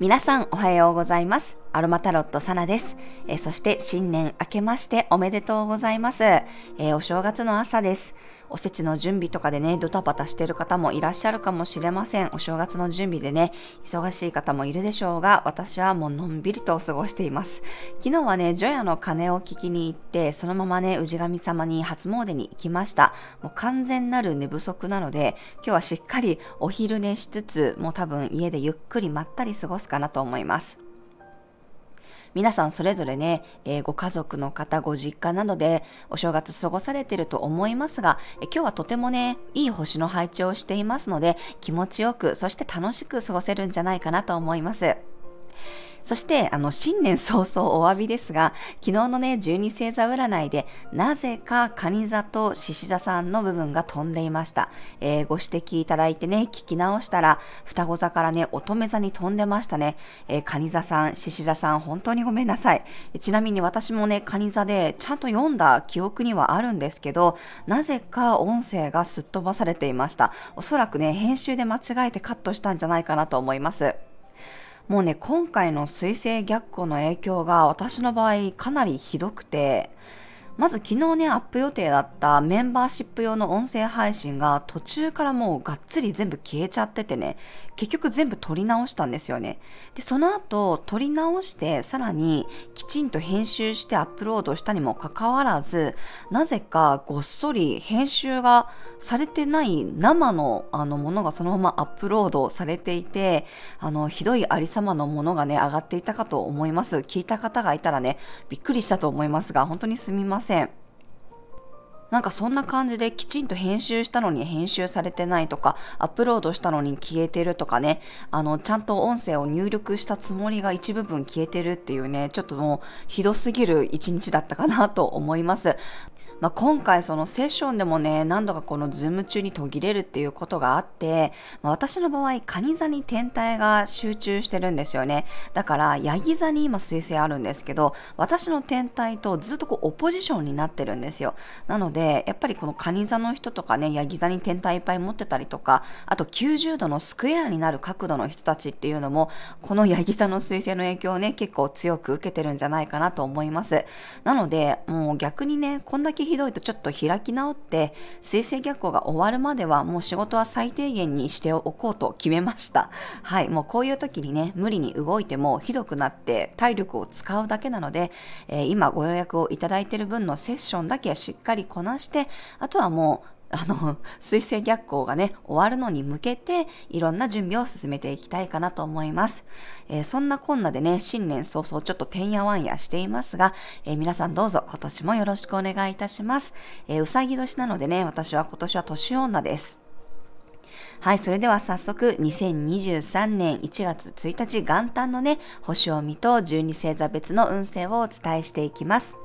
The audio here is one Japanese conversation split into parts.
皆さんおはようございます。アロマタロットサナです。えー、そして新年明けましておめでとうございます。えー、お正月の朝です。おせちの準備とかでね、ドタバタしてる方もいらっしゃるかもしれません。お正月の準備でね、忙しい方もいるでしょうが、私はもうのんびりと過ごしています。昨日はね、除夜の鐘を聞きに行って、そのままね、氏神様に初詣に行きました。もう完全なる寝不足なので、今日はしっかりお昼寝しつつ、もう多分家でゆっくりまったり過ごすかなと思います。皆さんそれぞれね、えー、ご家族の方、ご実家などでお正月過ごされていると思いますが、え今日はとてもね、いい星の配置をしていますので、気持ちよく、そして楽しく過ごせるんじゃないかなと思います。そして、あの、新年早々お詫びですが、昨日のね、十二星座占いで、なぜか蟹座と獅子座さんの部分が飛んでいました。えー、ご指摘いただいてね、聞き直したら、双子座からね、乙女座に飛んでましたね。えー、蟹座さん、獅子座さん、本当にごめんなさい。ちなみに私もね、蟹座でちゃんと読んだ記憶にはあるんですけど、なぜか音声がすっ飛ばされていました。おそらくね、編集で間違えてカットしたんじゃないかなと思います。もうね、今回の水星逆行の影響が私の場合かなりひどくて、まず昨日ね、アップ予定だったメンバーシップ用の音声配信が途中からもうがっつり全部消えちゃっててね、結局全部撮り直したんですよね。で、その後撮り直してさらにきちんと編集してアップロードしたにもかかわらず、なぜかごっそり編集がされてない生のあのものがそのままアップロードされていて、あの、ひどいありさまのものがね、上がっていたかと思います。聞いた方がいたらね、びっくりしたと思いますが、本当にすみません。せんなんかそんな感じできちんと編集したのに編集されてないとか、アップロードしたのに消えてるとかね、あの、ちゃんと音声を入力したつもりが一部分消えてるっていうね、ちょっともうひどすぎる一日だったかなと思います。まあ、今回そのセッションでもね、何度かこのズーム中に途切れるっていうことがあって、まあ、私の場合、カニ座に天体が集中してるんですよね。だから、ヤギ座に今水星あるんですけど、私の天体とずっとこうオポジションになってるんですよ。なので、やっぱりこのカニ座の人とかね、ヤギ座に天体いっぱい持ってたりとか、あと90度のスクエアになる角度の人たちっていうのも、このヤギ座の彗星の影響をね、結構強く受けてるんじゃないかなと思います。なので、もう逆にね、こんだけひどいとちょっと開き直って、水星逆行が終わるまではもう仕事は最低限にしておこうと決めました。はい、もうこういう時にね、無理に動いてもひどくなって体力を使うだけなので、えー、今ご予約をいただいている分のセッションだけはしっかりこなして、あとはもうあの、水星逆行がね、終わるのに向けて、いろんな準備を進めていきたいかなと思います。えー、そんなこんなでね、新年早々ちょっとてんやわんやしていますが、えー、皆さんどうぞ今年もよろしくお願いいたします。えー、うさぎ年なのでね、私は今年は年女です。はい、それでは早速、2023年1月1日元旦のね、星を見と12星座別の運勢をお伝えしていきます。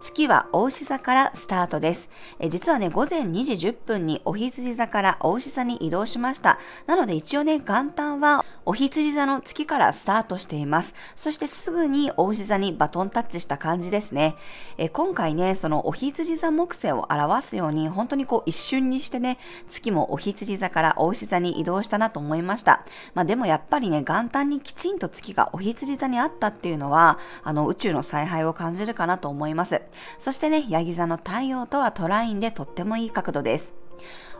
月は大牛座からスタートです。え実はね、午前2時10分にお羊座から大牛座に移動しました。なので一応ね、元旦はお羊座の月からスタートしています。そしてすぐに大牛座にバトンタッチした感じですね。え今回ね、そのお羊座木星を表すように、本当にこう一瞬にしてね、月もお羊座から大牛座に移動したなと思いました。まあでもやっぱりね、元旦にきちんと月がお羊座にあったっていうのは、あの宇宙の采配を感じるかなと思います。ますそしてね、ヤギ座の太陽とはトラインでとってもいい角度です。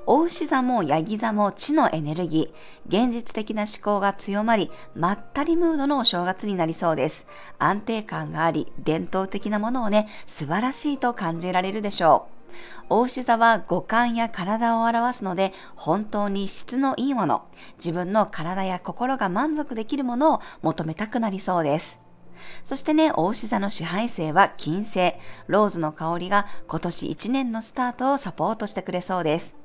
お牛座もヤギ座も地のエネルギー、現実的な思考が強まり、まったりムードのお正月になりそうです。安定感があり、伝統的なものをね、素晴らしいと感じられるでしょう。お牛座は五感や体を表すので、本当に質のいいもの、自分の体や心が満足できるものを求めたくなりそうです。そしてね、大牛座の支配星は金星。ローズの香りが今年1年のスタートをサポートしてくれそうです。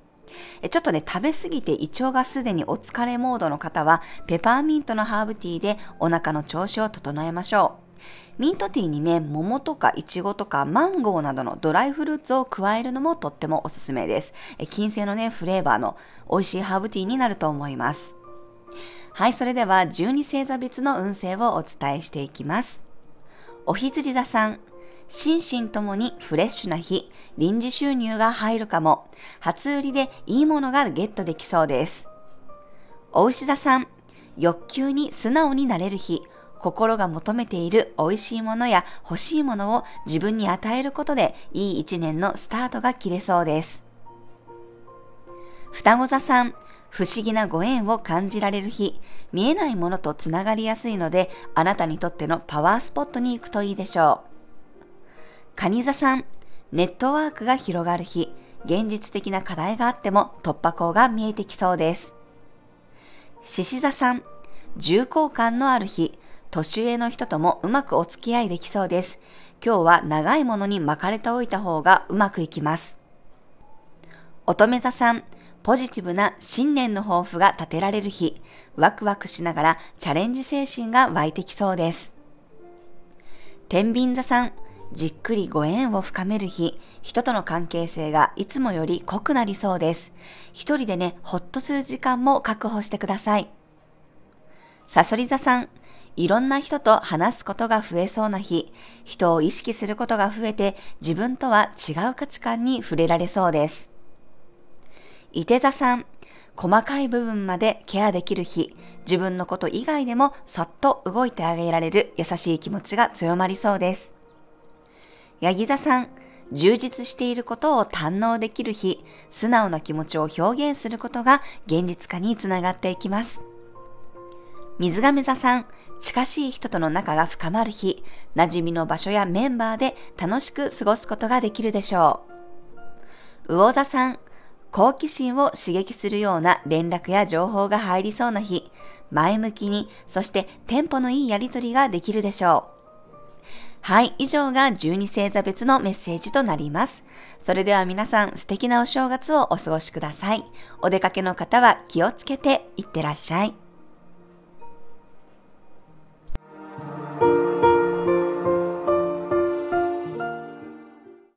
ちょっとね、食べ過ぎて胃腸がすでにお疲れモードの方は、ペパーミントのハーブティーでお腹の調子を整えましょう。ミントティーにね、桃とかイチゴとかマンゴーなどのドライフルーツを加えるのもとってもおすすめです。金星のね、フレーバーの美味しいハーブティーになると思います。はい、それでは12星座別の運勢をお伝えしていきます。お羊座さん、心身ともにフレッシュな日、臨時収入が入るかも、初売りでいいものがゲットできそうです。お牛座さん、欲求に素直になれる日、心が求めている美味しいものや欲しいものを自分に与えることでいい一年のスタートが切れそうです。双子座さん、不思議なご縁を感じられる日、見えないものとつながりやすいので、あなたにとってのパワースポットに行くといいでしょう。蟹座さん、ネットワークが広がる日、現実的な課題があっても突破口が見えてきそうです。獅子座さん、重厚感のある日、年上の人ともうまくお付き合いできそうです。今日は長いものに巻かれておいた方がうまくいきます。乙女座さん、ポジティブな新年の抱負が立てられる日、ワクワクしながらチャレンジ精神が湧いてきそうです。天秤座さん、じっくりご縁を深める日、人との関係性がいつもより濃くなりそうです。一人でね、ほっとする時間も確保してください。サソリ座さん、いろんな人と話すことが増えそうな日、人を意識することが増えて自分とは違う価値観に触れられそうです。伊手座さん、細かい部分までケアできる日、自分のこと以外でもそっと動いてあげられる。優しい気持ちが強まりそうです。ヤギ座さん、充実していることを堪能できる日、素直な気持ちを表現することが現実化につながっていきます。水亀座さん、近しい人との仲が深まる日、馴染みの場所やメンバーで楽しく過ごすことができるでしょう。魚座さん、好奇心を刺激するような連絡や情報が入りそうな日、前向きに、そしてテンポのいいやりとりができるでしょう。はい、以上が12星座別のメッセージとなります。それでは皆さん素敵なお正月をお過ごしください。お出かけの方は気をつけていってらっしゃい。